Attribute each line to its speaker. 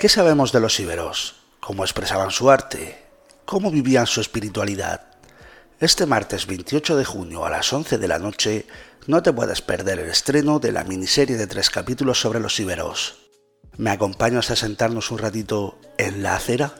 Speaker 1: ¿Qué sabemos de los íberos? ¿Cómo expresaban su arte? ¿Cómo vivían su espiritualidad? Este martes 28 de junio a las 11 de la noche no te puedes perder el estreno de la miniserie de tres capítulos sobre los íberos. ¿Me acompañas a sentarnos un ratito en la acera?